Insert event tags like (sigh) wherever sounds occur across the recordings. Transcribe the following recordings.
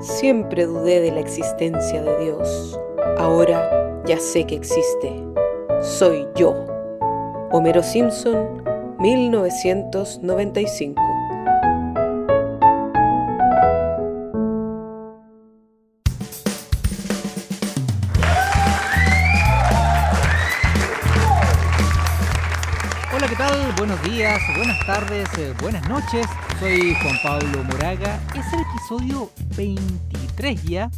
Siempre dudé de la existencia de Dios. Ahora ya sé que existe. Soy yo. Homero Simpson, 1995. Días, buenas tardes, eh, buenas noches. Soy Juan Pablo Moraga. Es el episodio 23 ya.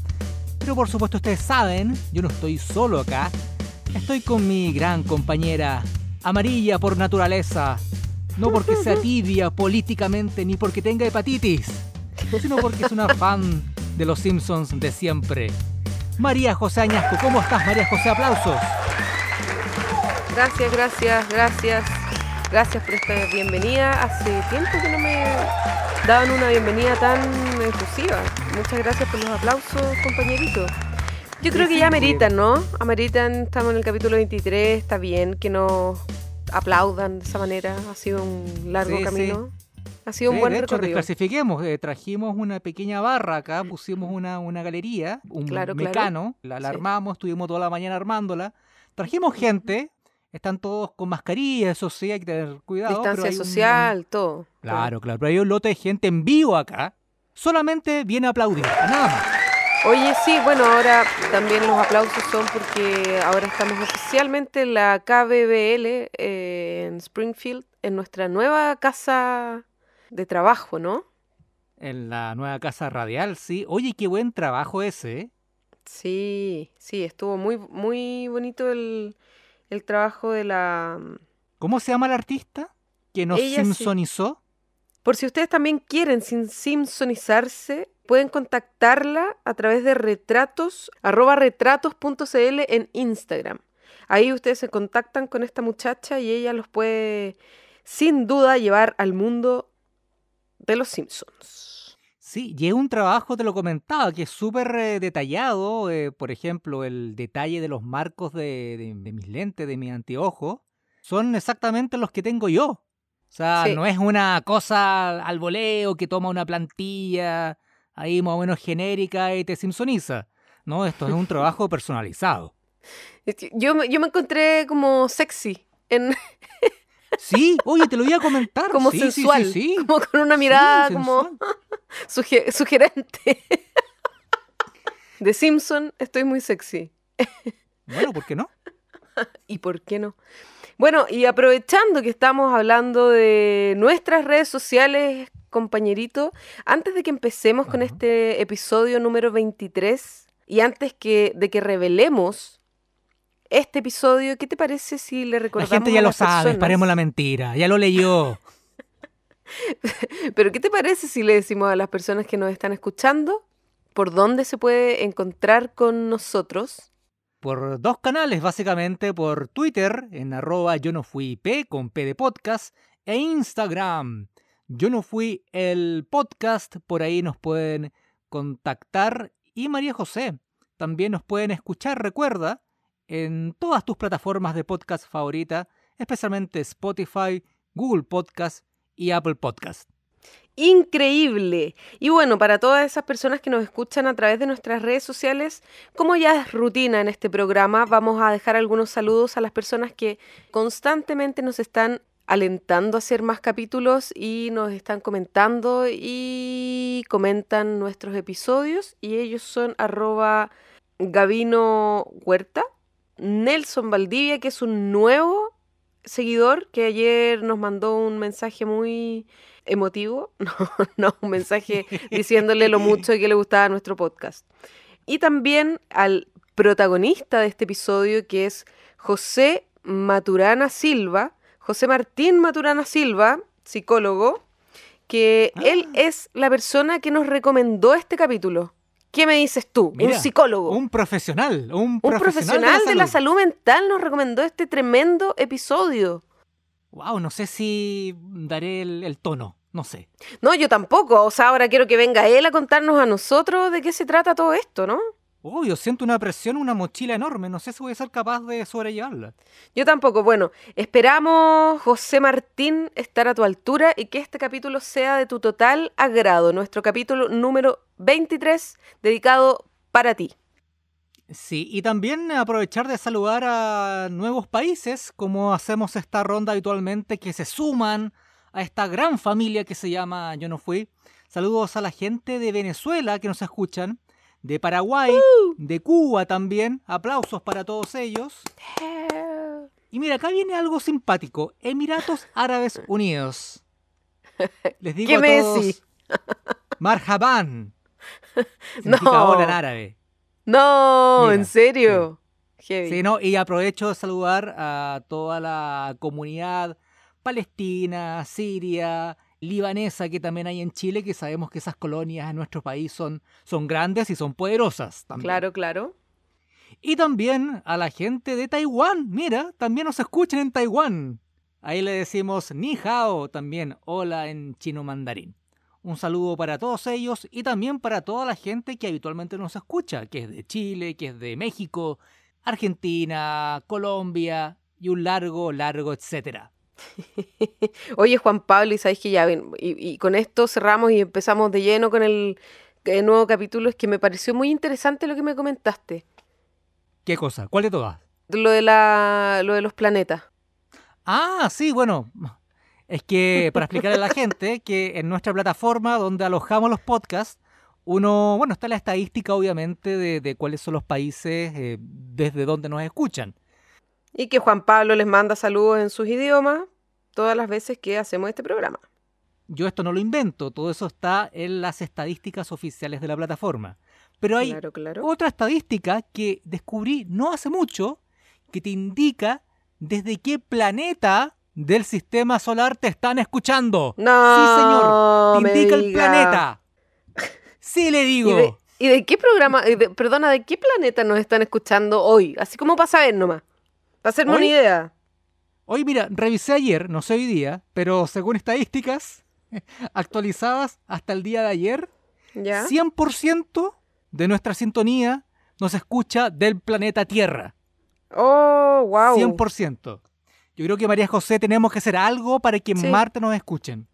Pero por supuesto ustedes saben, yo no estoy solo acá. Estoy con mi gran compañera, amarilla por naturaleza. No porque sea (laughs) tibia políticamente ni porque tenga hepatitis, sino porque es una fan de los Simpsons de siempre. María José Añasco, ¿cómo estás María José? Aplausos. Gracias, gracias, gracias. Gracias por esta bienvenida. Hace tiempo que no me daban una bienvenida tan efusiva. Muchas gracias por los aplausos, compañeritos. Yo creo que ya ameritan, ¿no? Ameritan, estamos en el capítulo 23, está bien que nos aplaudan de esa manera. Ha sido un largo Sí, camino. Ha sido un buen de hecho, recorrido. desclasifiquemos, eh, trajimos una pequeña barra acá, pusimos una, una galería, un Claro, claro. mecano, la, la armamos, estuvimos toda la mañana armándola, trajimos gente, están todos con mascarilla, eso sí, hay que tener cuidado. pero Distancia un- social, todo. Claro, claro, pero hay un lote de gente en vivo acá, solamente viene a aplaudir, nada más. Oye, sí, bueno, ahora también los aplausos son porque ahora estamos oficialmente en la KBBL eh, en Springfield, en nuestra nueva casa de trabajo, ¿no? En la nueva casa radial, sí. Oye, qué buen trabajo ese, ¿eh? Sí, sí, estuvo muy, muy bonito el, el trabajo de la... ¿Cómo se llama el artista que nos Ella sí. simpsonizó? Por si ustedes también quieren sin simpsonizarse, pueden contactarla a través de retratos, arroba retratos.cl en Instagram. Ahí ustedes se contactan con esta muchacha y ella los puede, sin duda, llevar al mundo de los Simpsons. Sí, y es un trabajo, te lo comentaba, que es súper eh, detallado. eh, por ejemplo, el detalle de los marcos de, de- de mis lentes, de mi anteojo, son exactamente los que tengo yo. O sea, Sí. no es una cosa al voleo que toma una plantilla ahí más o menos genérica y te simpsoniza. No, esto es un (laughs) trabajo personalizado. Yo, yo me encontré como sexy, en, (laughs) Sí, oye, te lo iba a comentar. como sí, sí, sí, sensual, sí. como con una mirada como (laughs) sugerente. De Simpson estoy muy sexy. Bueno, ¿por qué no? ¿Y por qué no? Bueno, y aprovechando que estamos hablando de nuestras redes sociales, compañerito, antes de que empecemos con este episodio número 23 y antes que, de que revelemos este episodio, ¿qué te parece si le La recordamos gente ya a lo sabe, paremos la mentira, ya lo leyó. (laughs) Pero ¿qué te parece si le decimos a las personas que nos están escuchando por dónde se puede encontrar con nosotros? por dos canales, básicamente por Twitter, en arroba yo no fui P con P de podcast, e Instagram. Yo no fui el podcast, por ahí nos pueden contactar. Y María José, también nos pueden escuchar, recuerda, en todas tus plataformas de podcast favorita, especialmente Spotify, Google Podcast y Apple Podcast. Increíble. Y bueno, para todas esas personas que nos escuchan a través de nuestras redes sociales, como ya es rutina en este programa, vamos a dejar algunos saludos a las personas que constantemente nos están alentando a hacer más capítulos y nos están comentando y comentan nuestros episodios. Y ellos son arroba Gavino Huerta, Nelson Valdivia, que es un nuevo seguidor que ayer nos mandó un mensaje muy emotivo, (laughs) no, no, un mensaje diciéndole lo mucho que le gustaba nuestro podcast. Y también al protagonista de este episodio, que es José Maturana Silva, José Martín Maturana Silva, psicólogo, que él es la persona que nos recomendó este capítulo. ¿Qué me dices tú? Mira, un psicólogo. Un profesional, un, Un profesional de la salud mental nos recomendó este tremendo episodio. Wow, no sé si daré el, el tono, no sé. No, yo tampoco. O sea, ahora quiero que venga él a contarnos a nosotros de qué se trata todo esto, ¿no? Obvio, siento una presión, una mochila enorme. No sé si voy a ser capaz de sobrellevarla. Yo tampoco. Bueno, esperamos, José Martín, estar a tu altura y que este capítulo sea de tu total agrado. Nuestro capítulo número 23, dedicado para ti. Sí, y también aprovechar de saludar a nuevos países, como hacemos esta ronda habitualmente, que se suman a esta gran familia que se llama Yo no fui. Saludos a la gente de Venezuela que nos escuchan de Paraguay, de Cuba también. Aplausos para todos ellos. Y mira, acá viene algo simpático. Emiratos (laughs) Árabes Unidos. Les digo a todos. Marhaban. (laughs) no. en árabe. No, en serio. Sí. no, y aprovecho de saludar a toda la comunidad palestina, siria, libanesa que también hay en Chile, que sabemos que esas colonias en nuestro país son, son grandes y son poderosas. También. Claro, claro. Y también a la gente de Taiwán. Mira, también nos escuchan en Taiwán. Ahí le decimos ni hao, también hola en chino mandarín. Un saludo para todos ellos y también para toda la gente que habitualmente nos escucha, que es de Chile, que es de México, Argentina, Colombia y un largo, largo, etcétera. (laughs) Oye, Juan Pablo, y sabéis que ya ven, y, con esto cerramos y empezamos de lleno con el, nuevo capítulo. Es que me pareció muy interesante lo que me comentaste. ¿Qué cosa? ¿Cuál de todas? Lo de, la, lo de los planetas. Ah, sí, bueno. Es que para explicarle a la gente que en nuestra plataforma donde alojamos los podcasts, uno, bueno, está la estadística obviamente de, cuáles son los países eh, desde donde nos escuchan. Y que Juan Pablo les manda saludos en sus idiomas todas las veces que hacemos este programa. Yo esto no lo invento, todo eso está en las estadísticas oficiales de la plataforma. Pero hay otra estadística que descubrí no hace mucho que te indica desde qué planeta del sistema solar te están escuchando. No, sí, señor, te indica el planeta. Sí, le (laughs) digo. ¿Y de, qué programa, perdona, de qué planeta nos están escuchando hoy? Así como para saber nomás. Para hacerme una idea. Hoy, mira, revisé ayer, no sé hoy día, pero según estadísticas (laughs) actualizadas hasta el día de ayer, ¿Ya? 100% de nuestra sintonía nos escucha del planeta Tierra. Oh, wow. 100%. Yo creo que María José tenemos que hacer algo para que en Marte nos escuchen.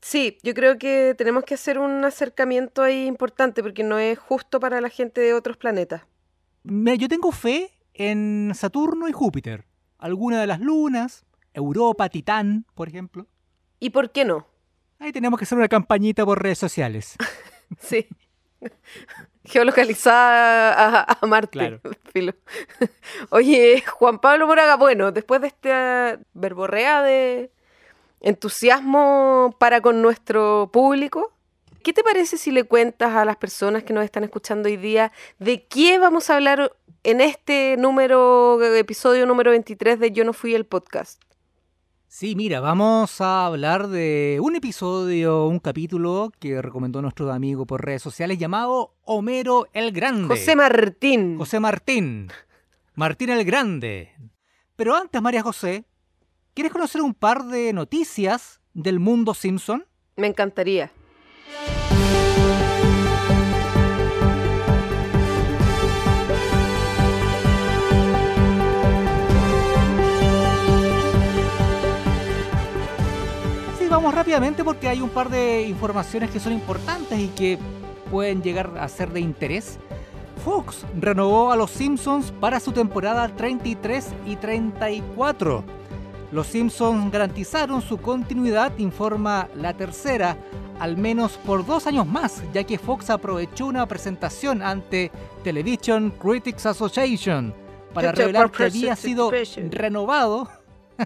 Sí, yo creo que tenemos que hacer un acercamiento ahí importante porque no es justo para la gente de otros planetas. yo tengo fe en Saturno y Júpiter. Alguna de las lunas, Europa, Titán, por ejemplo. ¿Y por qué no? Ahí tenemos que hacer una campañita por redes sociales. (laughs) sí. Geolocalizada a, Marte. Claro. (laughs) Oye, Juan Pablo Moraga, bueno, después de esta verborrea de entusiasmo para con nuestro público, ¿qué te parece si le cuentas a las personas que nos están escuchando hoy día de qué vamos a hablar en este número, episodio número 23 de Yo no fui el podcast. Sí, mira, vamos a hablar de un episodio, un capítulo que recomendó nuestro amigo por redes sociales llamado Homero el Grande. José Martín. José Martín. Martín el Grande. Pero antes, María José, ¿quieres conocer un par de noticias del mundo Simpson? Me encantaría. Vamos rápidamente porque hay un par de informaciones que son importantes y que pueden llegar a ser de interés. Fox renovó a los Simpsons para su temporada 33 y 34. Los Simpsons garantizaron su continuidad, informa la tercera, al menos por dos años más, ya que Fox aprovechó una presentación ante Television Critics Association para revelar que había sido renovado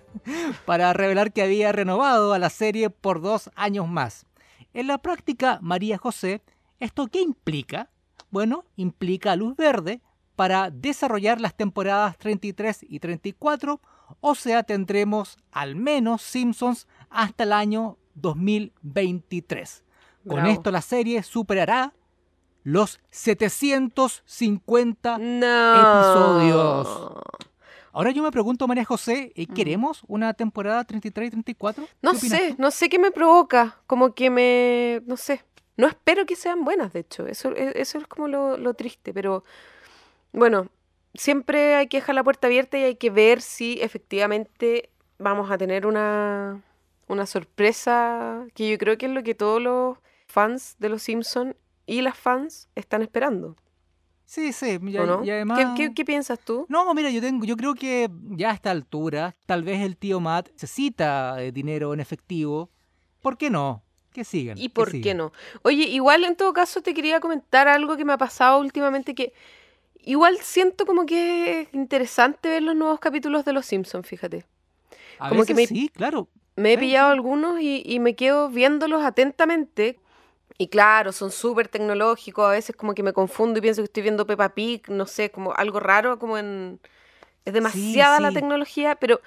(laughs) para revelar que había renovado a la serie por dos años más. En la práctica, María José, ¿esto qué implica? Bueno, implica luz verde para desarrollar las temporadas 33 y 34, o sea, tendremos al menos Simpsons hasta el año 2023. Con esto la serie superará los 750 episodios. Ahora yo me pregunto, María José, ¿eh, ¿queremos una temporada 33 y 34? No sé, no sé qué me provoca, como que me, no sé, No espero que sean buenas, de hecho. Eso, e, eso es como lo, lo triste. Pero bueno, siempre hay que dejar la puerta abierta y hay que ver si efectivamente vamos a tener una, una sorpresa que yo creo que es lo que todos los fans de Los Simpsons y las fans están esperando. Sí, sí, y, ¿O no? y además... ¿Qué, qué, qué piensas tú? No, mira, yo tengo, yo creo que ya a esta altura, tal vez el tío Matt necesita eh, dinero en efectivo. ¿Por qué no? Que sigan. ¿Y por qué no? Oye, igual en todo caso te quería comentar algo que me ha pasado últimamente que igual siento como que es interesante ver los nuevos capítulos de Los Simpsons, fíjate. A como que me- sí, claro. Me he pillado algunos y, y me quedo viéndolos atentamente. Y claro, son súper tecnológicos. A veces como que me confundo y pienso que estoy viendo Peppa Pig, no sé, como algo raro, como en... Es demasiada la sí. tecnología, pero,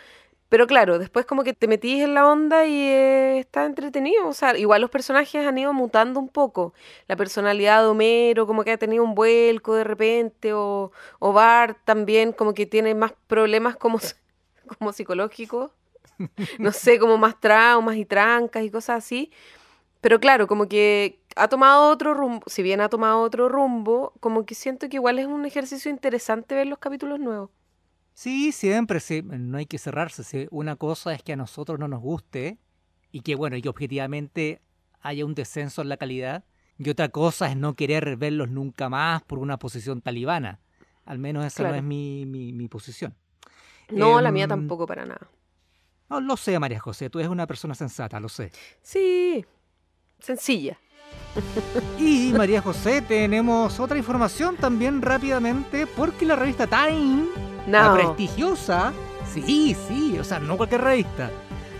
pero claro, después como que te metís en la onda y eh, está entretenido. O sea, igual los personajes han ido mutando un poco. La personalidad de Homero como que ha tenido un vuelco de repente, o, o Bart también como que tiene más problemas como, como psicológicos no sé, como más traumas y trancas y cosas así. Pero claro, como que ha tomado otro rumbo, si bien ha tomado otro rumbo, como que siento que igual es un ejercicio interesante ver los capítulos nuevos. Sí, siempre, sí. No hay que cerrarse. sí. Una cosa es que a nosotros no nos guste y que, bueno, y que objetivamente haya un descenso en la calidad. Y otra cosa es no querer verlos nunca más por una posición talibana. Al menos esa no es mi, mi, mi posición. No, la mía Em, tampoco para nada. No, lo sé, María José, tú eres una persona sensata, lo sé. Sí, sencilla. Y María José, tenemos otra información también rápidamente, porque la revista Time, la prestigiosa, sí, sí, o sea, no cualquier revista,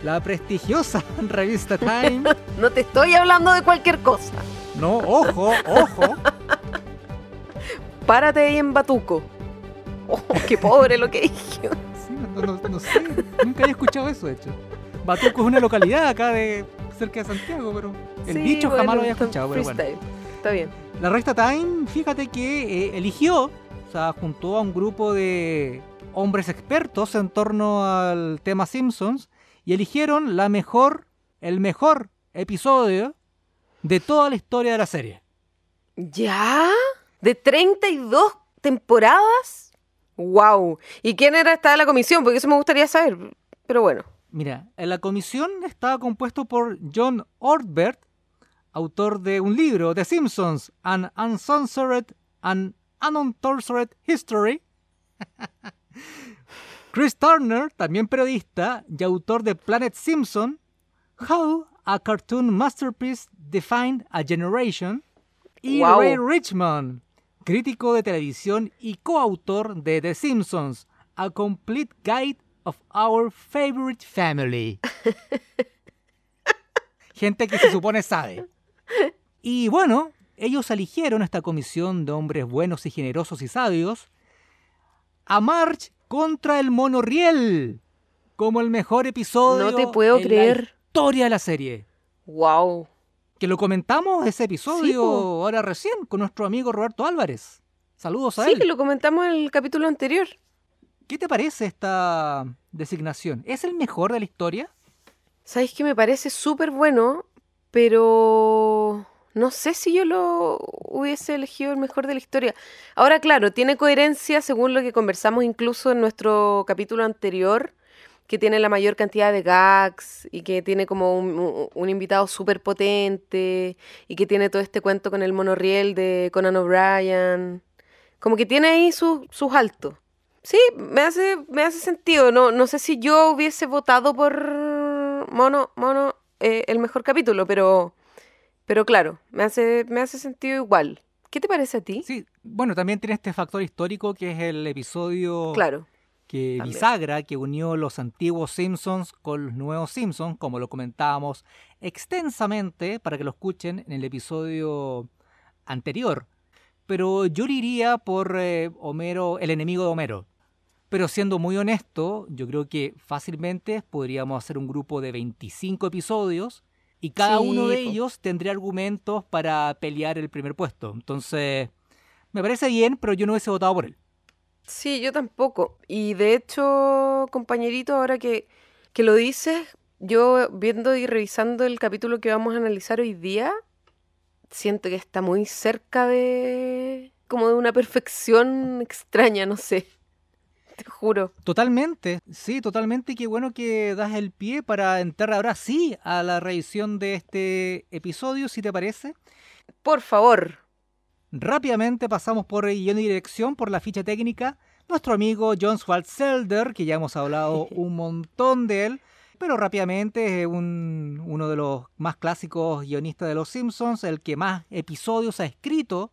la prestigiosa (laughs) revista Time, (laughs) no te estoy hablando de cualquier cosa. no, ojo, ojo, Párate ahí en Batuco. Oh, qué pobre lo que dije. sí, no, no- no sé, nunca había escuchado eso, de hecho. Batuco es una localidad acá de cerca de Santiago, pero el Sí, bicho jamás bueno, lo había escuchado, pero bueno. Está bien. La revista Time, fíjate que eh, eligió, o sea, juntó a un grupo de hombres expertos en torno al tema Simpsons y eligieron la mejor, el mejor episodio de toda la historia de la serie. ¿Ya? ¿De 32 temporadas? ¡Wow! ¿Y quién era esta de la comisión? Porque eso me gustaría saber. Pero bueno. Mira, en la comisión estaba compuesto por John Ortberg, autor de un libro, The Simpsons, An Uncensored and Untortured History. (laughs) Chris Turner, también periodista y autor de Planet Simpson, How a Cartoon Masterpiece Defined a Generation. Y Wow. Ray Richmond, crítico de televisión y coautor de The Simpsons, A Complete Guide of Our Favorite Family. (laughs) Gente que se supone sabe. Y bueno, ellos eligieron esta comisión de hombres buenos y generosos y sabios a March contra el monorriel como el mejor episodio No te puedo en la historia de la serie. ¡Wow! Que lo comentamos ese episodio ahora recién con nuestro amigo Roberto Álvarez. Saludos a Sí, él. que lo comentamos en el capítulo anterior. ¿Qué te parece esta designación? ¿Es el mejor de la historia? ¿Sabéis que me parece súper bueno? Pero no sé si yo lo hubiese elegido el mejor de la historia. Ahora, claro, tiene coherencia según lo que conversamos incluso en nuestro capítulo anterior, que tiene la mayor cantidad de gags y que tiene como un, invitado súper potente y que tiene todo este cuento con el monorriel de Conan O'Brien. Como que tiene ahí sus sus altos. Sí, me hace, me hace sentido. No, no sé si yo hubiese votado por Mono, Mono, eh, el mejor capítulo, pero, pero claro, me hace, me hace sentido igual. ¿Qué te parece a ti? Sí, bueno, también tiene este factor histórico que es el episodio Claro, que también. bisagra, que unió los antiguos Simpsons con los nuevos Simpsons, como lo comentábamos extensamente para que lo escuchen en el episodio anterior. Pero yo iría por eh, Homero, el enemigo de Homero. Pero siendo muy honesto, yo creo que fácilmente podríamos hacer un grupo de 25 episodios y cada Sí, uno de po. ellos tendría argumentos para pelear el primer puesto. Entonces, me parece bien, pero yo no hubiese votado por él. sí, yo tampoco. Y de hecho, compañerito, ahora que, que lo dices, yo viendo y revisando el capítulo que vamos a analizar hoy día, siento que está muy cerca de como de una perfección extraña, no sé. Te juro. Totalmente, sí, totalmente. Qué bueno que das el pie para entrar ahora sí a la revisión de este episodio, si te parece. Por favor. Rápidamente pasamos por guion y dirección, por la ficha técnica. Nuestro amigo John Swartzelder, que ya hemos hablado (laughs) un montón de él, pero rápidamente es un, uno de los más clásicos guionistas de Los Simpsons, el que más episodios ha escrito.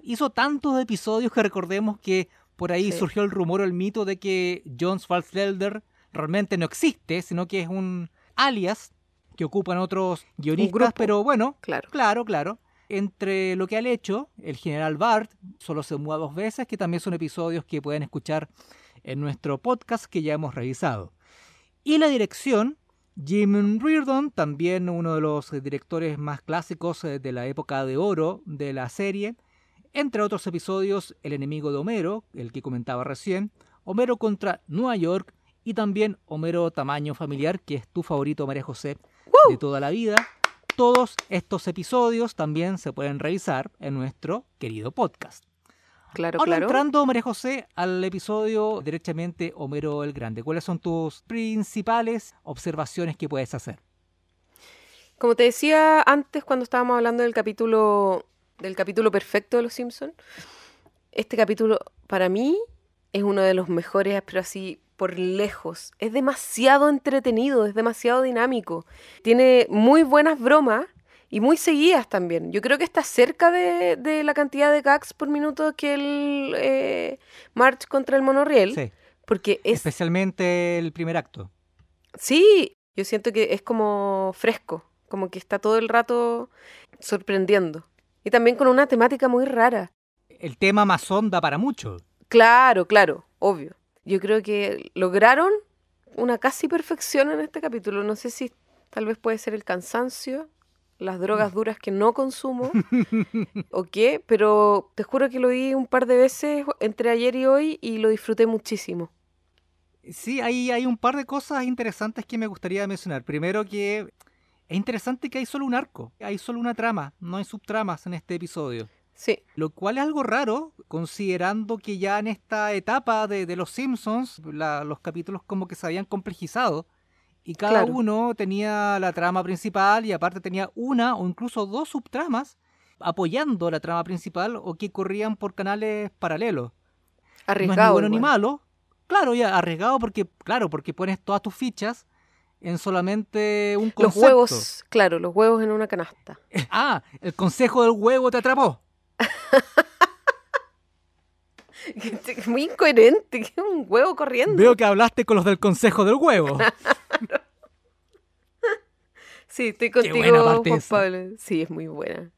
Hizo tantos episodios que recordemos que por ahí Sí. surgió el rumor o el mito de que John Swartzelder realmente no existe, sino que es un alias que ocupan otros guionistas, pero bueno, Claro. Claro, claro. Entre lo que han hecho, el general Bart solo se muda dos veces, que también son episodios que pueden escuchar en nuestro podcast que ya hemos revisado. Y la dirección, Jim Reardon, también uno de los directores más clásicos eh, de la época de oro de la serie. Entre otros episodios, El enemigo de Homero, el que comentaba recién, Homero contra Nueva York y también Homero Tamaño Familiar, que es tu favorito, María José, de toda la vida. Todos estos episodios también se pueden revisar en nuestro querido podcast. Claro, Ahora claro. entrando, María José, al episodio derechamente Homero el Grande. ¿Cuáles son tus principales observaciones que puedes hacer? Como te decía antes cuando estábamos hablando del capítulo del capítulo perfecto de Los Simpson, este capítulo para mí es uno de los mejores, pero así por lejos. Es demasiado entretenido, es demasiado dinámico. Tiene muy buenas bromas y muy seguidas también. Yo creo que está cerca de, de la cantidad de gags por minuto que el eh, March contra el monorriel. Sí, Porque es especialmente el primer acto. Sí, yo siento que es como fresco, como que está todo el rato sorprendiendo. Y también con una temática muy rara. El tema masón da para mucho. Claro, claro, obvio. Yo creo que lograron una casi perfección en este capítulo. No sé si tal vez puede ser el cansancio, las drogas duras que no consumo (laughs) o qué, pero te juro que lo vi un par de veces entre ayer y hoy y lo disfruté muchísimo. Sí, hay, hay un par de cosas interesantes que me gustaría mencionar. Primero que es interesante que hay solo un arco, hay solo una trama, no hay subtramas en este episodio. Sí, Lo cual es algo raro, considerando que ya en esta etapa de, de los Simpsons, la- los capítulos como que se habían complejizado. Y cada Claro. uno tenía la trama principal y aparte tenía una o incluso dos subtramas apoyando la trama principal o que corrían por canales paralelos. No es ni arriesgado. bueno ni malo. Claro, ya arriesgado porque, claro, porque pones todas tus fichas en solamente un Los concepto. huevos, claro, los huevos en una canasta. (laughs) Ah, el consejo del huevo te atrapó. (laughs) Muy incoherente, que un huevo corriendo. Veo que hablaste con los del consejo del huevo. (laughs) Sí, estoy contigo, Juan. Pablo. Sí, es muy buena.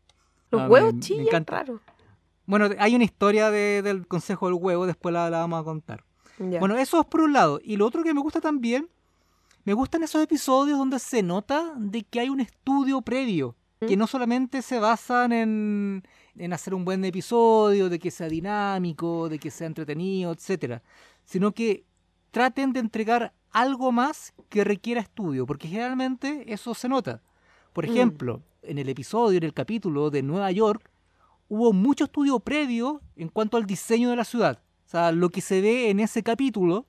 Los No, huevos me chillan raro. Bueno, hay una historia de- del consejo del huevo, después la, la vamos a contar. Ya. Bueno, eso es por un lado. Y lo otro que me gusta también, me gustan esos episodios donde se nota de que hay un estudio previo, que no solamente se basan en, en hacer un buen episodio, de que sea dinámico, de que sea entretenido, etcétera, sino que traten de entregar algo más que requiera estudio, porque generalmente eso se nota. Por Mm. ejemplo, en el episodio, en el capítulo de Nueva York, hubo mucho estudio previo en cuanto al diseño de la ciudad. O sea, lo que se ve en ese capítulo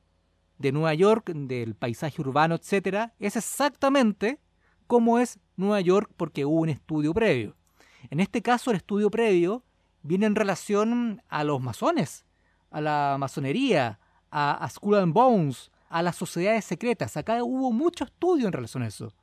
de Nueva York, del paisaje urbano, etcétera, es exactamente como es Nueva York porque hubo un estudio previo. En este caso, el estudio previo viene en relación a los masones, a la masonería, a, a and Bones, a las sociedades secretas. Acá hubo mucho estudio en relación a eso.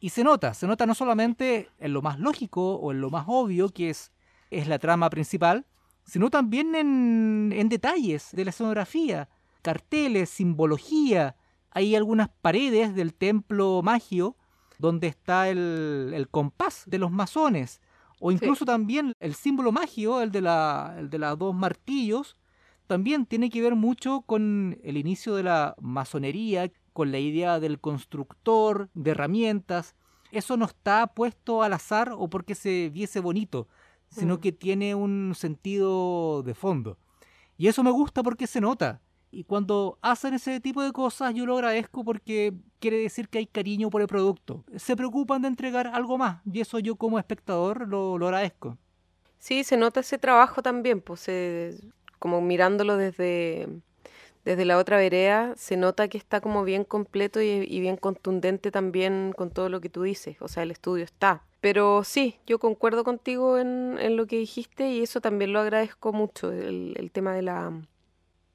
Y se nota, se nota no solamente en lo más lógico o en lo más obvio, que es, es la trama principal, sino también en, en detalles de la escenografía, carteles, simbología. Hay algunas paredes del templo magio donde está el, el compás de los masones, o incluso también el símbolo magio, el de, la, el de los dos martillos, también tiene que ver mucho con el inicio de la masonería, con la idea del constructor, de herramientas. Eso no está puesto al azar o porque se viese bonito, sino Mm. que tiene un sentido de fondo. Y eso me gusta porque se nota. Y cuando hacen ese tipo de cosas yo lo agradezco porque quiere decir que hay cariño por el producto. Se preocupan de entregar algo más y eso yo como espectador lo, lo agradezco. Sí, se nota ese trabajo también, pues como mirándolo desde, desde la otra vereda, se nota que está como bien completo y, bien contundente también con todo lo que tú dices. O sea, el estudio está. Pero sí, yo concuerdo contigo en, en lo que dijiste y eso también lo agradezco mucho, el, el tema de la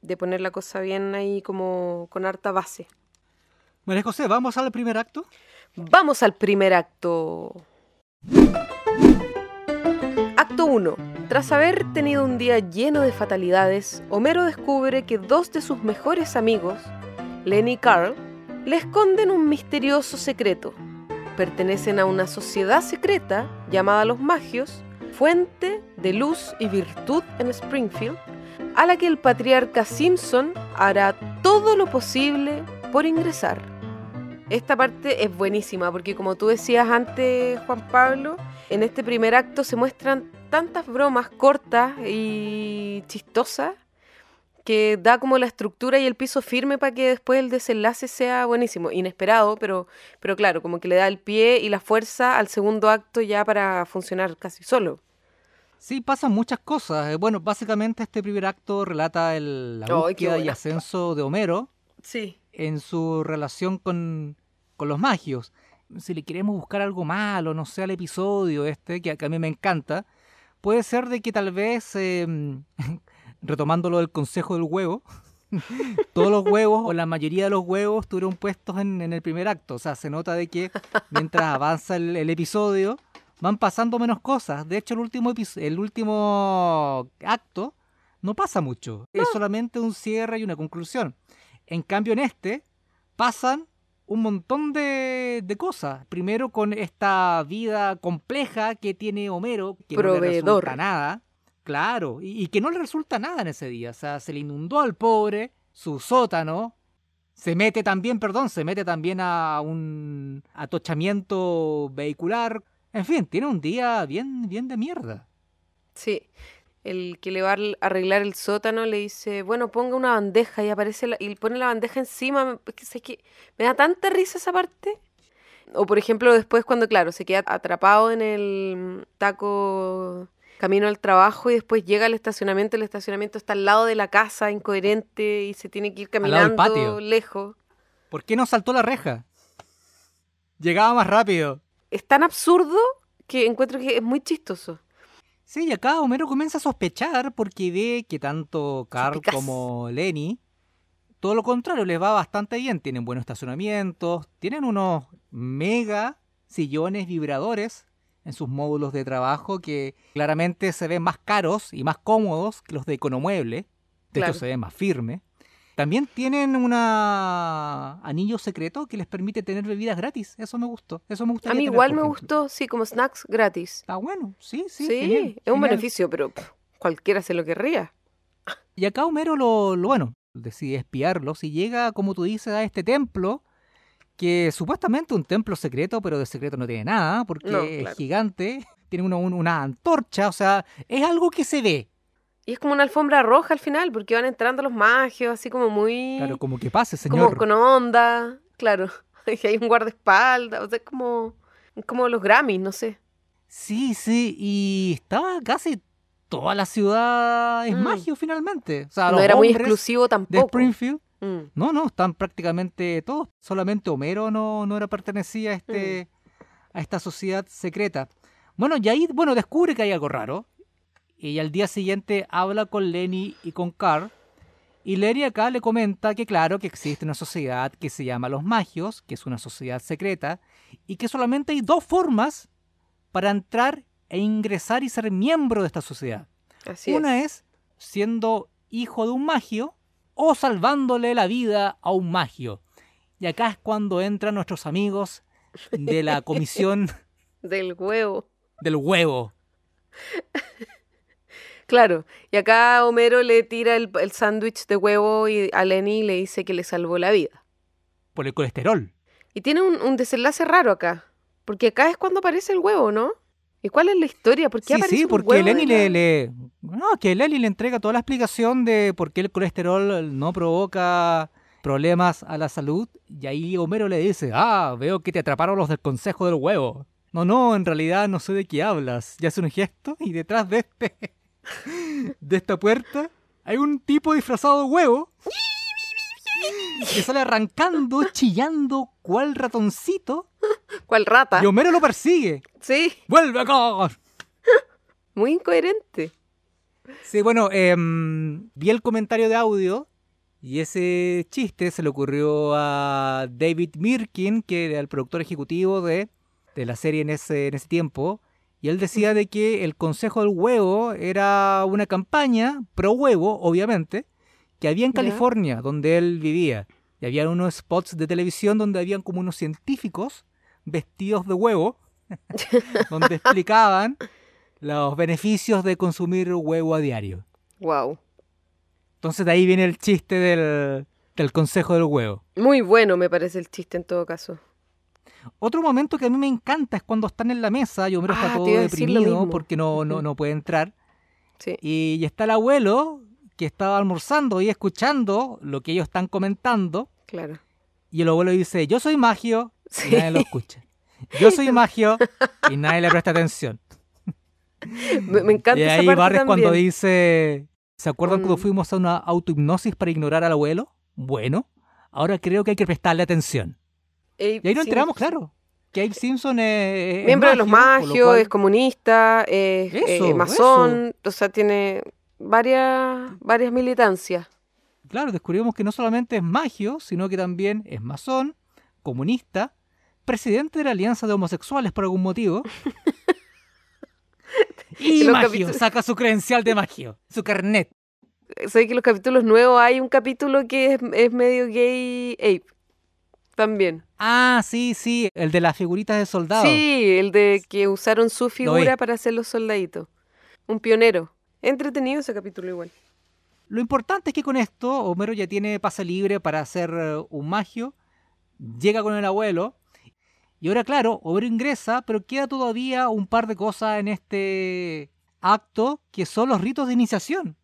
de poner la cosa bien ahí como con harta base. María José, ¿vamos al primer acto? Vamos al primer acto. Acto 1. Tras haber tenido un día lleno de fatalidades, Homero descubre que dos de sus mejores amigos, Lenny y Carl, le esconden un misterioso secreto. Pertenecen a una sociedad secreta llamada los Magios, fuente de luz y virtud en Springfield, a la que el patriarca Simpson hará todo lo posible por ingresar. Esta parte es buenísima porque como tú decías antes, Juan Pablo, en este primer acto se muestran tantas bromas cortas y chistosas que da como la estructura y el piso firme para que después el desenlace sea buenísimo, inesperado, pero, pero claro, como que le da el pie y la fuerza al segundo acto ya para funcionar casi solo. Sí, pasan muchas cosas. Eh, bueno, básicamente este primer acto relata el, la búsqueda y ascenso de Homero sí. en su relación con, los magios. Si le queremos buscar algo malo, no sé, al episodio este, que, a mí me encanta, puede ser de que tal vez, em, (laughs) retomando lo del consejo del huevo, (laughs) todos los huevos o la mayoría de los huevos estuvieron puestos en, el primer acto. O sea, se nota de que mientras avanza el episodio, van pasando menos cosas. De hecho, el último, el último acto no pasa mucho. Es solamente un cierre y una conclusión. En cambio, en este pasan un montón de, cosas. Primero con esta vida compleja que tiene Homero, que no le resulta nada. Claro, y, y, que no le resulta nada en ese día. O sea, se le inundó al pobre su sótano. Se mete también, perdón, se mete también a un atochamiento vehicular en fin, tiene un día bien, bien de mierda. Sí. El que le va a arreglar el sótano le dice, bueno, ponga una bandeja y aparece y pone la bandeja encima. Es que me da tanta risa esa parte. O por ejemplo, después cuando, claro, se queda atrapado en el taco camino al trabajo y después llega al estacionamiento, el estacionamiento está al lado de la casa, incoherente, y se tiene que ir caminando lejos. ¿Por qué no saltó la reja? Llegaba más rápido es tan absurdo que encuentro que es muy chistoso. Sí, y acá Homero comienza a sospechar porque ve que tanto Carl como Lenny, todo lo contrario, les va bastante bien. Tienen buenos estacionamientos, tienen unos mega sillones vibradores en sus módulos de trabajo que claramente se ven más caros y más cómodos que los de Economueble. De hecho, se ven más firmes. También tienen un anillo secreto que les permite tener bebidas gratis. Eso me gustó. Eso me A mí igual me gustó, sí, como snacks gratis. Está bueno, sí, sí. Sí, es un beneficio, pero cualquiera se lo querría. Y acá Homero lo, bueno, decide espiarlos y llega, como tú dices, a este templo que supuestamente es un templo secreto, pero de secreto no tiene nada, porque es gigante, (laughs) tiene una antorcha, o sea, es algo que se ve, y es como una alfombra roja al final, porque van entrando los magios, así como muy... Claro, como que pase, señor. Como con onda, claro. (laughs) Y hay un guardaespaldas, o sea, es como, como los Grammys, no sé. Sí, sí, y estaba casi toda la ciudad es mm. magio finalmente. O sea, no era muy exclusivo tampoco. De Springfield. Mm. No, no, están prácticamente todos. Solamente Homero no, no era pertenecía a, este, mm. a esta sociedad secreta. Bueno, y ahí, bueno, descubre que hay algo raro y al día siguiente habla con Lenny y con Carl. Y Lenny acá le comenta que claro que existe una sociedad que se llama Los Magios, que es una sociedad secreta, y que solamente hay dos formas para entrar e ingresar y ser miembro de esta sociedad. una es. siendo hijo de un magio o salvándole la vida a un magio. Y acá es cuando entran nuestros amigos de la comisión (laughs) del huevo. Del huevo. (laughs) Claro, y acá Homero le tira el, sándwich de huevo y a Lenny le dice que le salvó la vida. Por el colesterol. Y tiene un, desenlace raro acá, porque acá es cuando aparece el huevo, ¿no? ¿Y cuál es la historia? ¿Por qué sí, sí, porque Lenny le, le, No, que Lely le entrega toda la explicación de por qué el colesterol no provoca problemas a la salud. Y ahí Homero le dice, ah, veo que te atraparon los del consejo del huevo. No, no, en realidad no sé de qué hablas. Y hace un gesto y detrás de este, de esta puerta, hay un tipo disfrazado de huevo que sale arrancando, chillando, cual ratoncito. ¿Cuál rata? Y Homero lo persigue. Sí, ¡Vuelve acá! muy incoherente. Sí, bueno, em, vi el comentario de audio y ese chiste se le ocurrió a David Mirkin, que era el productor ejecutivo de, de la serie en ese, en ese tiempo. Y él decía de que el Consejo del Huevo era una campaña pro huevo, obviamente, que había en. California, donde él vivía. Y había unos spots de televisión donde habían como unos científicos vestidos de huevo, (laughs) donde explicaban los beneficios de consumir huevo a diario. Wow. Entonces de ahí viene el chiste del, del consejo del huevo. Muy bueno me parece el chiste en todo caso. Otro momento que a mí me encanta es cuando están en la mesa y Homero Ah, está todo deprimido porque no, no, no puede entrar. Sí. Y, y está el abuelo que estaba almorzando y escuchando lo que ellos están comentando. Claro. Y el abuelo dice, yo soy magio Sí. y nadie lo escucha. Yo soy (laughs) magio y nadie le presta atención. Me, me encanta y ahí Barres cuando dice, ¿se acuerdan cuando Mm. fuimos a una autohipnosis para ignorar al abuelo? Bueno, ahora creo que hay que prestarle atención. Abe Y ahí nos enteramos, claro, que Abe Simpson es, es Miembro de los magios, cual- es comunista, es eh, Eso, masón, o sea, tiene varias, varias militancias. Claro, descubrimos que no solamente es magio, sino que también es masón, comunista, presidente de la Alianza de Homosexuales por algún motivo. (laughs) y En magio, saca su credencial de magio, su carnet. Sé que los capítulos nuevos hay un capítulo que es, es medio gay Ape. También. Ah, sí, sí, el de las figuritas de soldado. Sí, el de que usaron su figura para hacer los soldaditos. Un pionero. Entretenido ese capítulo igual. Lo importante es que con esto Homero ya tiene pase libre para hacer eh, un magio, llega con el abuelo, y ahora claro, Homero ingresa, pero queda todavía un par de cosas en este acto que son los ritos de iniciación.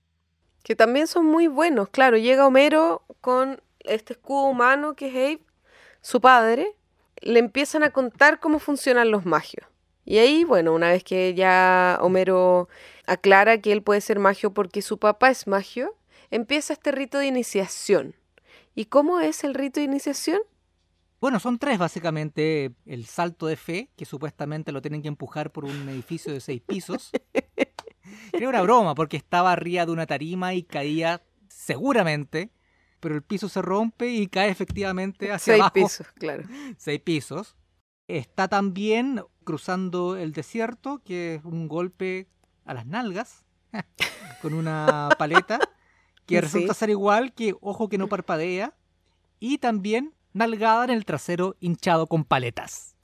Que también son muy buenos. Claro, llega Homero con este escudo humano que es Abe, su padre. Le empiezan a contar cómo funcionan los magios. Y ahí, bueno, una vez que ya Homero aclara que él puede ser magio porque su papá es magio, empieza este rito de iniciación. ¿Y cómo es el rito de iniciación? Bueno, son tres básicamente. El salto de fe, que supuestamente lo tienen que empujar por un edificio de seis pisos. (laughs) Era broma, porque estaba arriba de una tarima y caía seguramente, pero el piso se rompe y cae efectivamente (laughs) hacia Seis abajo. pisos, claro. (laughs) seis pisos. Está también cruzando el desierto, que es un golpe a las nalgas (laughs) con una paleta, que Sí. resulta ser igual que ojo que no parpadea, y también nalgada en el trasero hinchado con paletas.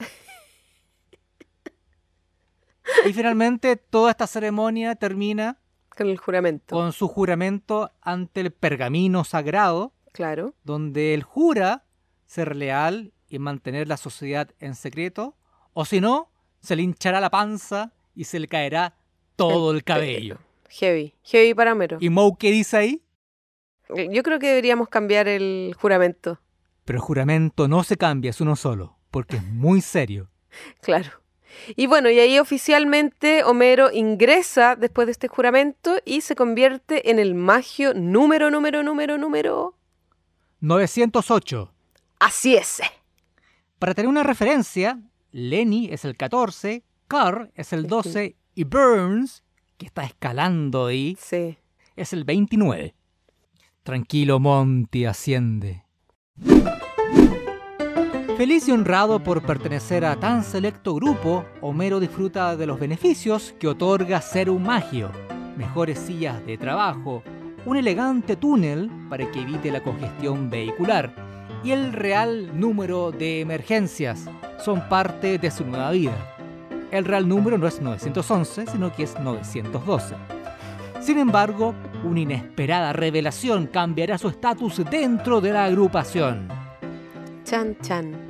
Y finalmente toda esta ceremonia termina Con el juramento. con su juramento ante el pergamino sagrado, Claro. donde él jura ser leal y mantener la sociedad en secreto, o si no, se le hinchará la panza y se le caerá todo el cabello. Heavy. Heavy para Homero. ¿Y Moe qué dice ahí? Yo creo que deberíamos cambiar el juramento. Pero el juramento no se cambia, es uno solo, porque es muy serio. (laughs) Claro. Y bueno, y ahí oficialmente Homero ingresa después de este juramento y se convierte en el magio número, número, número, número. 908. Así es. Para tener una referencia, Lenny es el 14, Carr es el 12 y Burns, que está escalando ahí, Sí. es el 29. Tranquilo, Monty asciende. Feliz y honrado por pertenecer a tan selecto grupo, Homero disfruta de los beneficios que otorga ser un magio. Mejores sillas de trabajo, un elegante túnel para que evite la congestión vehicular y el real número de emergencias son parte de su nueva vida. El real número no es 911, sino que es 912. Sin embargo, una inesperada revelación cambiará su estatus dentro de la agrupación. Chan, chan.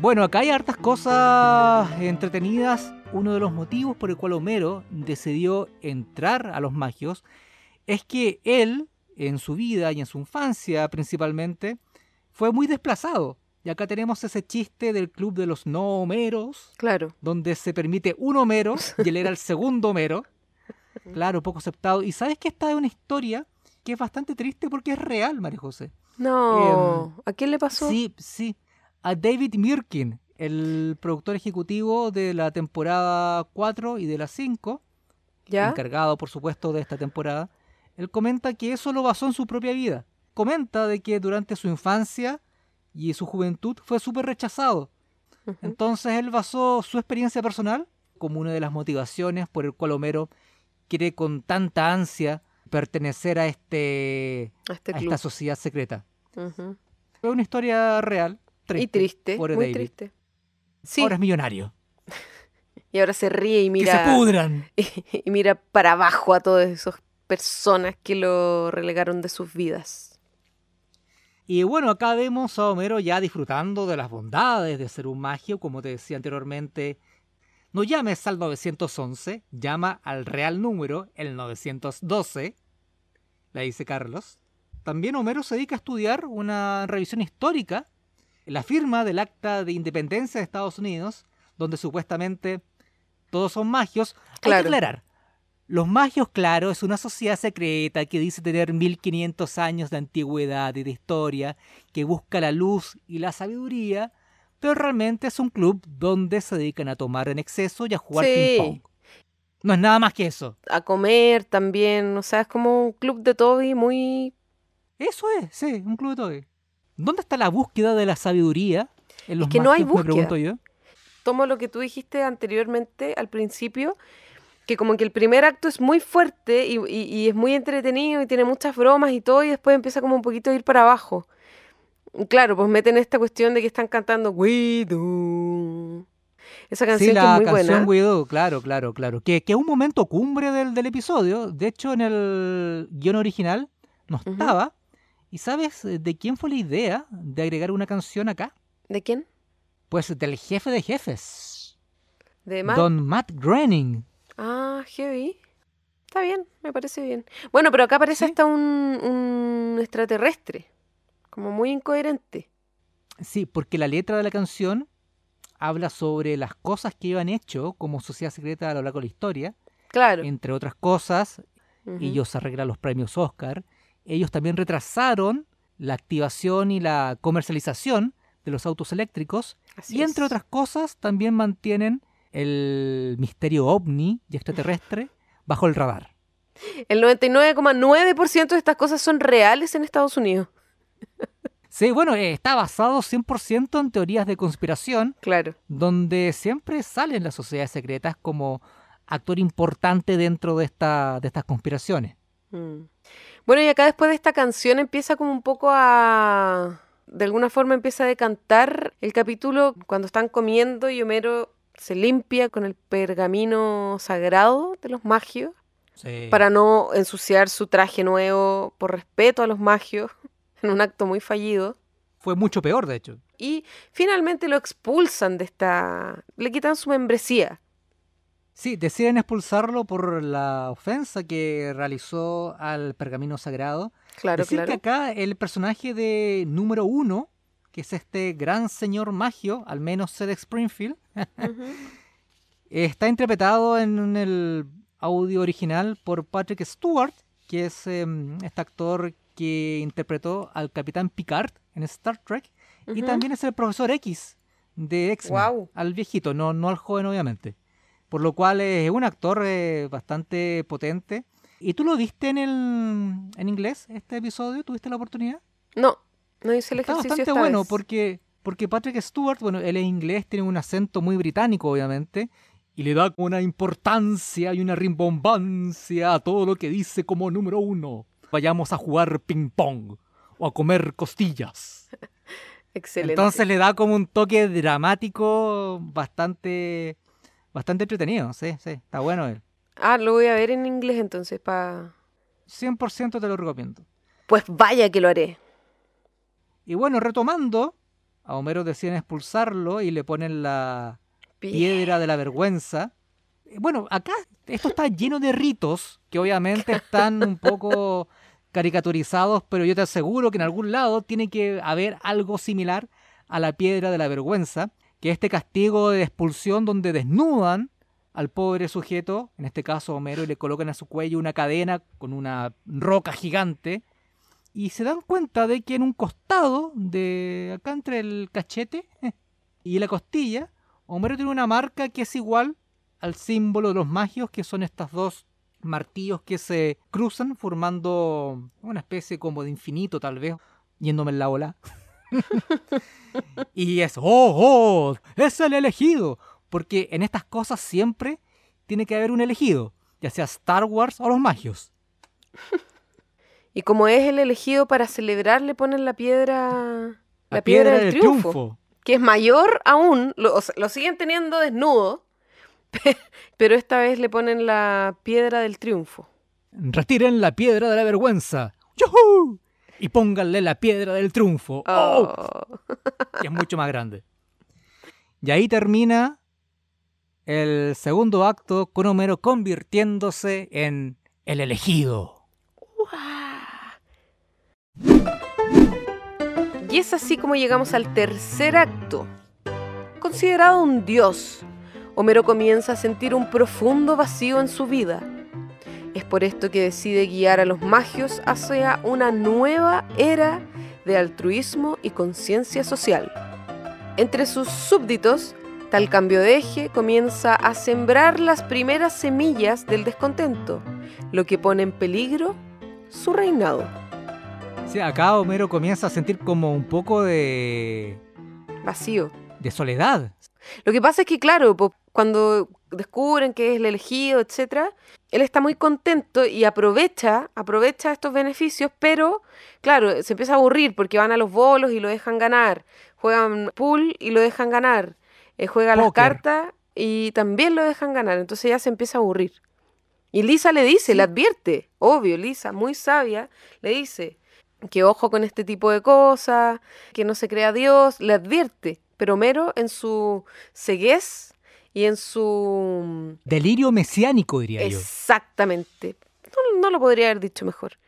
Bueno, acá hay hartas cosas entretenidas uno de los motivos por el cual Homero decidió entrar a los magios es que él, en su vida y en su infancia principalmente, fue muy desplazado. Y acá tenemos ese chiste del club de los no Homeros. Claro. Donde se permite un Homero y él era el segundo Homero. (laughs) Claro, poco aceptado. Y sabes que esta es una historia que es bastante triste porque es real, María José. No, em, ¿a quién le pasó? Sí, sí, a David Mirkin, el productor ejecutivo de la temporada 4 y de la 5, ¿Ya? encargado por supuesto de esta temporada, él comenta que eso lo basó en su propia vida. Comenta de que durante su infancia y su juventud fue súper rechazado. Entonces él basó su experiencia personal como una de las motivaciones por el cual Homero quiere con tanta ansia pertenecer a este, este esta sociedad secreta. Fue una historia real, triste. Y triste, muy triste. Ahora es millonario. (laughs) y ahora se ríe y mira. ¡Que se pudran! (laughs) Y, mira para abajo a todas esas personas que lo relegaron de sus vidas. Y bueno, acá vemos a Homero ya disfrutando de las bondades de ser un magio, como te decía anteriormente. No llames al 911, llama al real número, el 912, le dice Carlos. También Homero se dedica a estudiar una revisión histórica, la firma del Acta de Independencia de Estados Unidos, donde supuestamente todos son magios. Hay que aclarar, los magios, claro, es una sociedad secreta que dice tener 1500 años de antigüedad y de historia, que busca la luz y la sabiduría, pero realmente es un club donde se dedican a tomar en exceso y a jugar ping-pong. No es nada más que eso. A comer también, o sea, es como un club de Toby muy eso es, sí, un club de toque. ¿Dónde está la búsqueda de la sabiduría en los es que no hay búsqueda. Me yo. Tomo lo que tú dijiste anteriormente, al principio, que como que el primer acto es muy fuerte y, es muy entretenido y tiene muchas bromas y todo, y después empieza como un poquito a ir para abajo. Claro, pues meten esta cuestión de que están cantando We Esa canción que es muy canción buena. claro, claro, claro. Que, que es un momento cumbre del, del, episodio. De hecho, en el guion original no estaba, ¿Y sabes eh, de quién fue la idea de agregar una canción acá? ¿De quién? Pues del jefe de jefes. ¿De Matt? Don Matt Groening. Ah, heavy. Está bien, me parece bien. Bueno, pero acá aparece hasta un, un extraterrestre. Como muy incoherente. Sí, porque la letra de la canción habla sobre las cosas que iban hecho como sociedad secreta a lo largo de la historia. Claro. Entre otras cosas, ellos arreglan los premios Oscar ellos también retrasaron la activación y la comercialización de los autos eléctricos y entre otras cosas también mantienen el misterio ovni y extraterrestre (laughs) bajo el radar. El 99,9% de estas cosas son reales en Estados Unidos. Sí, bueno, eh, está basado 100% en teorías de conspiración. Claro. Donde siempre salen las sociedades secretas como actor importante dentro de, esta, de estas conspiraciones. Mm. Bueno, y acá después de esta canción empieza como un poco a... De alguna forma empieza a decantar el capítulo cuando están comiendo y Homero se limpia con el pergamino sagrado de los magios para no ensuciar su traje nuevo por respeto a los magios (laughs) en un acto muy fallido. Fue mucho peor, de hecho. Y finalmente lo expulsan de esta... le quitan su membresía. Sí, deciden expulsarlo por la ofensa que realizó al pergamino sagrado. Claro, Decir claro. que acá el personaje de número uno, que es este gran señor magio, al menos Seth Springfield, (laughs) está interpretado en el audio original por Patrick Stewart, que es em, este actor que interpretó al Capitán Picard en Star Trek, y también es el profesor X de X-Men, al viejito, no, no al joven obviamente por lo cual es un actor eh, bastante potente. ¿Y tú lo viste en, el, en inglés, este episodio? ¿Tuviste la oportunidad? No, no hice el Está ejercicio bastante bueno porque, porque Patrick Stewart, bueno, él es inglés, tiene un acento muy británico, obviamente, y le da una importancia y una rimbombancia a todo lo que dice como número uno. Vayamos a jugar ping-pong o a comer costillas. (laughs) Excelente. Entonces le da como un toque dramático bastante Bastante entretenido, sí, sí, está bueno él. Ah, lo voy a ver en inglés entonces para... 100% te lo recomiendo. Pues vaya que lo haré. Y bueno, retomando, a Homero deciden expulsarlo y le ponen la piedra de la vergüenza Bueno, acá esto está lleno de ritos que obviamente están un poco caricaturizados, pero yo te aseguro que en algún lado tiene que haber algo similar a la piedra de la vergüenza, que este castigo de expulsión donde desnudan al pobre sujeto, en este caso Homero, y le colocan a su cuello una cadena con una roca gigante, y se dan cuenta de que en un costado, de acá entre el cachete (laughs) y la costilla, Homero tiene una marca que es igual al símbolo de los magios, que son estas dos martillos que se cruzan formando una especie como de infinito tal vez, yéndome en la ola. (laughs) (laughs) y es, oh, oh, es el elegido, porque en estas cosas siempre tiene que haber un elegido, ya sea Star Wars o los magios. Y como es el elegido para celebrar, le ponen la piedra, la, piedra, del, triunfo, que es mayor aún, lo, lo siguen teniendo desnudo, (laughs) pero esta vez le ponen la piedra del triunfo. Retiren la piedra de la vergüenza. ¡Yuhu! Y pónganle la piedra del triunfo. ¡Oh! oh. que es mucho más grande. Y ahí termina el segundo acto con Homero convirtiéndose en el elegido. Y es así como llegamos al tercer acto. Considerado un dios, Homero comienza a sentir un profundo vacío en su vida. Es por esto que decide guiar a los magios hacia una nueva era de altruismo y conciencia social. Entre sus súbditos, tal cambio de eje comienza a sembrar las primeras semillas del descontento, lo que pone en peligro su reinado. Sí, acá Homero comienza a sentir como un poco de... Vacío. De soledad. Lo que pasa es que, claro, cuando descubren que es el elegido, etcétera, él está muy contento y aprovecha, aprovecha estos beneficios, pero claro, se empieza a aburrir porque van a los bolos y lo dejan ganar, juegan pool y lo dejan ganar, eh, juega las cartas y también lo dejan ganar, entonces ya se empieza a aburrir. Y Lisa le dice, le advierte, obvio, Lisa, muy sabia, le dice que ojo con este tipo de cosas, que no se crea Dios, le advierte, pero Homero en su ceguez y en su... Delirio mesiánico, diría yo. Exactamente. No, lo podría haber dicho mejor.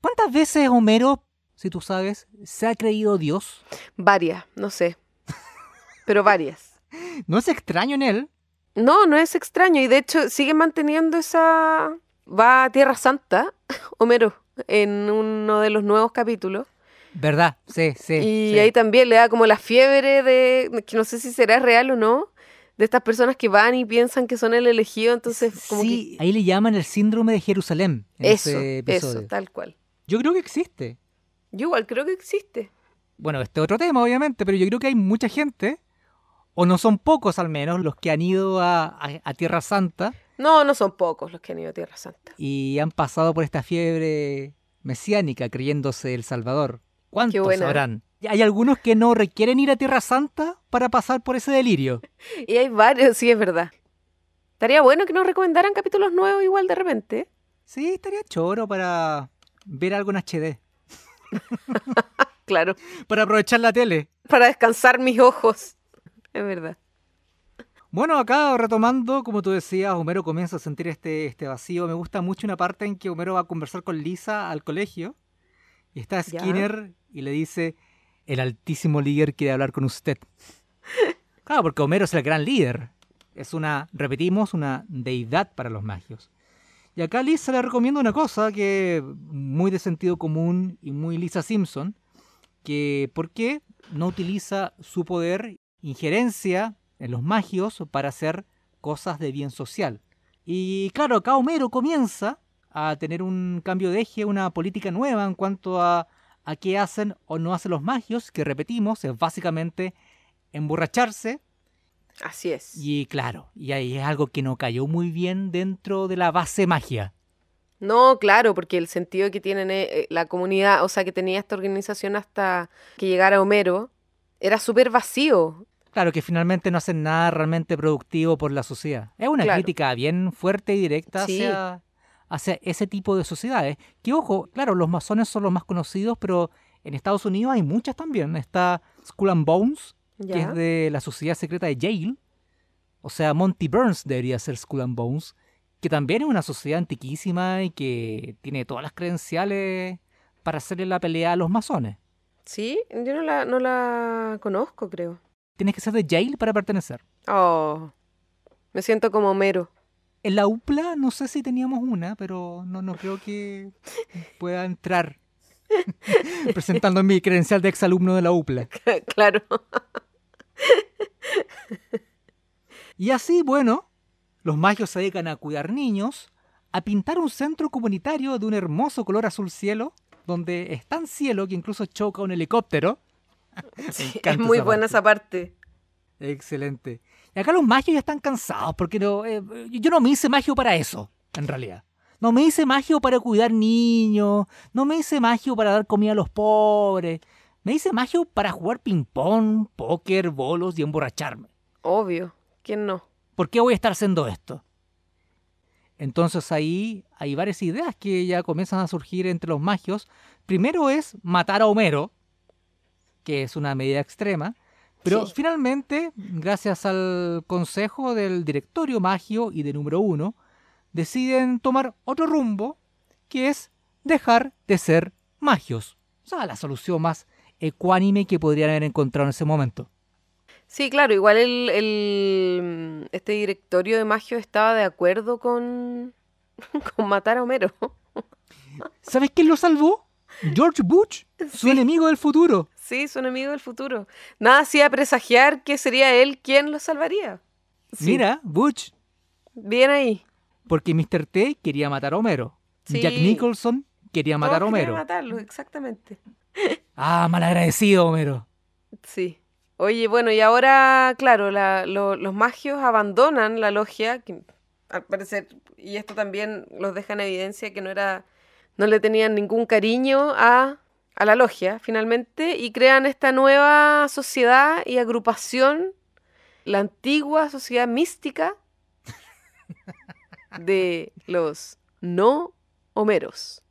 ¿Cuántas veces Homero, si tú sabes, se ha creído Dios? Varias, no sé. Pero varias. (laughs) ¿No es extraño en él? No, no es extraño. Y de hecho sigue manteniendo esa... Va a Tierra Santa, (laughs) Homero, en uno de los nuevos capítulos. ¿Verdad? Sí, sí. Y ahí también le da como la fiebre de, que no sé si será real o no, de estas personas que van y piensan que son el elegido, entonces como sí, ahí le llaman el síndrome de Jerusalén. eso, eso, tal cual. Yo creo que existe. Yo igual creo que existe. Bueno, este otro tema, obviamente, pero yo creo que hay mucha gente, o no son pocos al menos, los que han ido a, a Tierra Santa. No, no son pocos los que han ido a Tierra Santa. Y han pasado por esta fiebre mesiánica creyéndose el Salvador. ¿Cuántos sabrán? Hay algunos que no requieren ir a Tierra Santa para pasar por ese delirio. (laughs) Y hay varios, sí, es verdad. Estaría bueno que nos recomendaran capítulos nuevos igual de repente. Sí, estaría choro para ver algo en HD. (laughs) claro. Para aprovechar la tele. Para descansar mis ojos. Es verdad. Bueno, acá retomando, como tú decías, Homero comienza a sentir este, este vacío. Me gusta mucho una parte en que Homero va a conversar con Lisa al colegio. Y está Skinner y le dice, el altísimo líder quiere hablar con usted. (laughs) Claro, porque Homero es el gran líder. Es una, repetimos, una deidad para los magios. Y acá Lisa le recomiendo una cosa que muy de sentido común y muy Lisa Simpson, que ¿por qué no utiliza su poder, injerencia en los magios para hacer cosas de bien social? Y claro, acá Homero comienza a tener un cambio de eje, una política nueva en cuanto a a qué hacen o no hacen los magios, que repetimos, es básicamente emborracharse. Así es. Y claro, y ahí es algo que no cayó muy bien dentro de la base magia. No, claro, porque el sentido que tiene eh, la comunidad, o sea, que tenía esta organización hasta que llegara Homero, era súper vacío. Claro, que finalmente no hacen nada realmente productivo por la sociedad. Es una crítica bien fuerte y directa hacia hacia ese tipo de sociedades. Que ojo, claro, los masones son los más conocidos, pero en Estados Unidos hay muchas también. Está Skull and Bones, que es de la sociedad secreta de Yale, O sea, Monty Burns debería ser Skull and Bones, que también es una sociedad antiquísima y que tiene todas las credenciales para hacerle la pelea a los masones. Sí, yo no la, no la conozco, creo. Tienes que ser de Yale para pertenecer. Oh, me siento como Homero. En la UPLA no sé si teníamos una, pero no, no creo que pueda entrar (laughs) presentando mi credencial de exalumno de la UPLA. (laughs) claro. Y así, bueno, los magios se dedican a cuidar niños, a pintar un centro comunitario de un hermoso color azul cielo, donde es tan cielo que incluso choca un helicóptero. Sí, es muy buena esa parte. Excelente. Y acá los magios ya están cansados, porque no, eh, yo no me hice magio para eso, en realidad. No me hice magio para cuidar niños, no me hice magio para dar comida a los pobres. Me hice magio para jugar ping-pong, póker, bolos y emborracharme. Obvio, ¿quién no? ¿Por qué voy a estar haciendo esto? Entonces ahí hay varias ideas que ya comienzan a surgir entre los magios. Primero es matar a Homero, que es una medida extrema. Pero finalmente, gracias al consejo del directorio magio y de número uno, deciden tomar otro rumbo, que es dejar de ser magios. O sea, la solución más ecuánime que podrían haber encontrado en ese momento. Sí, claro, igual el, este directorio de magios estaba de acuerdo con, (laughs) con matar a Homero. ¿Sabes quién lo salvó? George Bush, su enemigo del futuro. Sí, su enemigo del futuro. Nada hacía presagiar que sería él quien lo salvaría. Mira, Butch. Bien ahí. Porque Mr. T quería matar a Homero. Jack Nicholson quería matar a Homero. Quería matarlo, exactamente. Ah, malagradecido, Homero. Sí. Oye, bueno, y ahora, claro, los magios abandonan la logia, que al parecer, y esto también los deja en evidencia que no era, no le tenían ningún cariño a, a la logia, finalmente, y crean esta nueva sociedad y agrupación, la antigua sociedad mística (laughs) de los no homeros.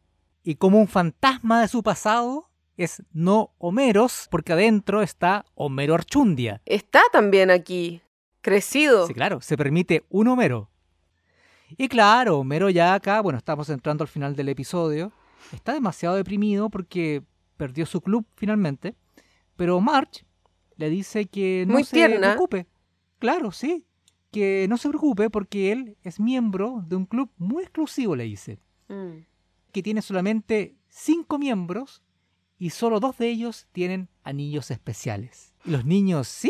Y como un fantasma de su pasado, es no Homeros, porque adentro está Homero Archundia. Está también aquí, crecido. Sí, claro, se permite un Homero. Y claro, Homero ya acá, bueno, estamos entrando al final del episodio, está demasiado deprimido porque perdió su club finalmente, pero March le dice que no se preocupe. Claro, sí, que no se preocupe porque él es miembro de un club muy exclusivo, le dice. Mm. Que tiene solamente cinco miembros y solo dos de ellos tienen anillos especiales. los niños, sí.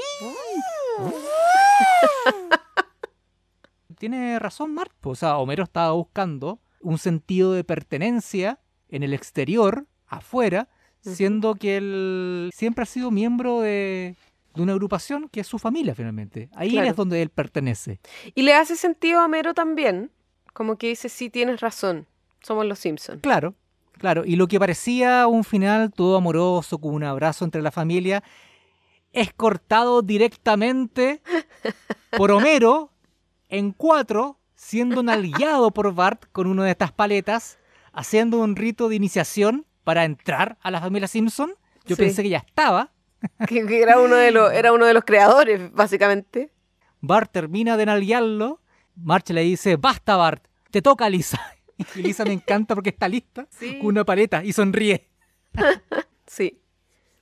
(laughs) Tiene razón Mark. O sea, Homero estaba buscando un sentido de pertenencia en el exterior, afuera, siendo que él siempre ha sido miembro de, una agrupación que es su familia finalmente. Ahí es donde él pertenece. Y le hace sentido a Homero también, como que dice, sí, tienes razón, somos los Simpsons. Claro, Claro, y lo que parecía un final todo amoroso, con un abrazo entre la familia, es cortado directamente (laughs) por Homero en cuatro, siendo nalgueado por Bart con una de estas paletas, haciendo un rito de iniciación para entrar a la familia Simpson. Yo pensé que ya estaba. (laughs) Que, era, uno de los, (laughs) era uno de los creadores, básicamente. Bart termina de nalguearlo. March le dice, basta Bart, te toca Lisa. (laughs) Y Lisa me encanta porque está lista con una paleta y sonríe. sí.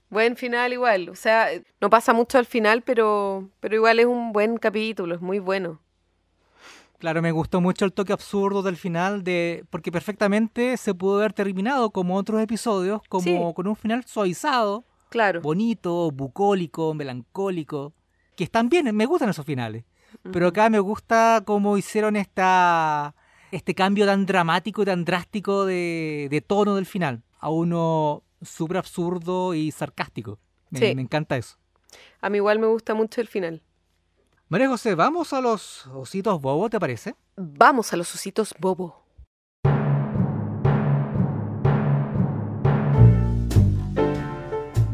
Buen final igual. O sea, no pasa mucho al final, pero, pero igual es un buen capítulo, es muy bueno. Claro, me gustó mucho el toque absurdo del final, de porque perfectamente se pudo haber terminado como otros episodios, como con un final suavizado, claro. bonito, bucólico, melancólico, que están bien, me gustan esos finales. Pero acá me gusta cómo hicieron esta este cambio tan dramático y tan drástico de, tono del final, a uno súper absurdo y sarcástico. Me, me encanta eso. A mí igual me gusta mucho el final. María José, ¿vamos a los ositos bobo, te parece? Vamos a los ositos bobo.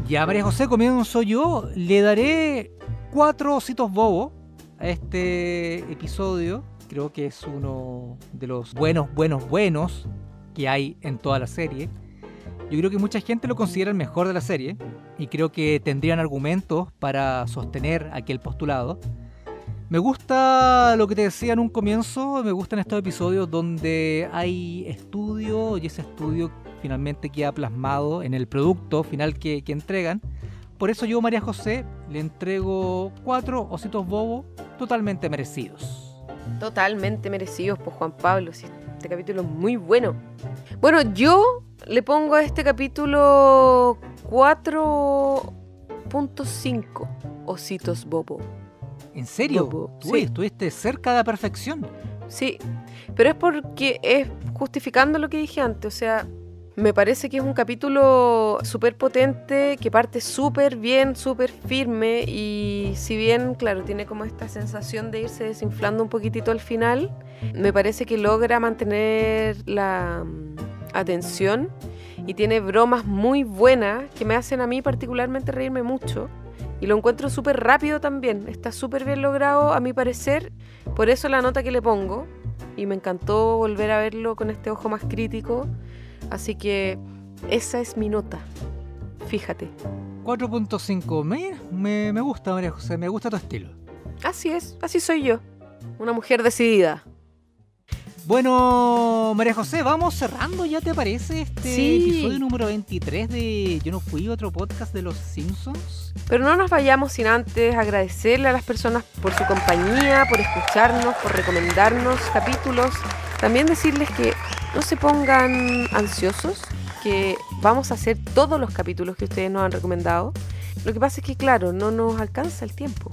Ya, María José, comienzo yo. Le daré cuatro ositos bobo a este episodio creo que es uno de los buenos, buenos, buenos que hay en toda la serie. Yo creo que mucha gente lo considera el mejor de la serie y creo que tendrían argumentos para sostener aquel postulado. Me gusta lo que te decía en un comienzo, me gustan estos episodios donde hay estudio y ese estudio finalmente queda plasmado en el producto final que, entregan. Por eso yo, María José, le entrego cuatro ositos bobos totalmente merecidos. Totalmente merecidos, por Juan Pablo. Este capítulo es muy bueno. Bueno, yo le pongo a este capítulo 4.5 ositos bobo. ¿En serio? sí. estuviste cerca de la perfección. Sí, pero es porque es justificando lo que dije antes, o sea, me parece que es un capítulo súper potente, que parte súper bien, súper firme y si bien, claro, tiene como esta sensación de irse desinflando un poquitito al final, me parece que logra mantener la mm, atención y tiene bromas muy buenas que me hacen a mí particularmente reírme mucho. Y lo encuentro súper rápido también, está súper bien logrado a mi parecer, por eso la nota que le pongo. Y me encantó volver a verlo con este ojo más crítico. Así que esa es mi nota. Fíjate. 4.5. Me, me gusta, María José, me gusta tu estilo. Así es, así soy yo. Una mujer decidida. Bueno, María José, vamos cerrando, ¿ya te parece? Este episodio número 23 de Yo no fui otro podcast de los Simpsons. Pero no nos vayamos sin antes agradecerle a las personas por su compañía, por escucharnos, por recomendarnos capítulos. También decirles que no se pongan ansiosos, que vamos a hacer todos los capítulos que ustedes nos han recomendado. Lo que pasa es que, claro, no nos alcanza el tiempo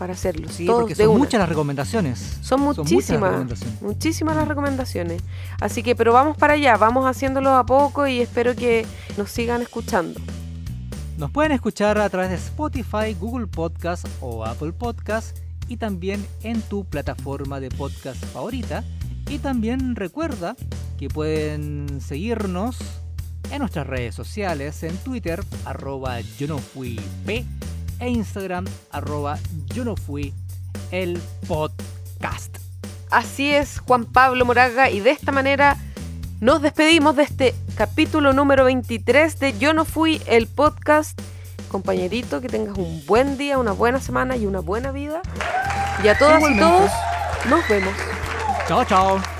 para hacerlo. Sí, porque son muchas las recomendaciones. Son muchísimas, muchísimas las recomendaciones. Así que, pero vamos para allá, vamos haciéndolo a poco y espero que nos sigan escuchando. Nos pueden escuchar a través de Spotify, Google Podcast o Apple Podcast y también en tu plataforma de podcast favorita. Y también recuerda que pueden seguirnos en nuestras redes sociales, en Twitter, arroba yo no fui P e Instagram arroba yo no fui el podcast. Así es, Juan Pablo Moraga, y de esta manera nos despedimos de este capítulo número 23 de Yo no fui el podcast. Compañerito, que tengas un buen día, una buena semana y una buena vida. Y a todas y todos, nos vemos. Chao, chao.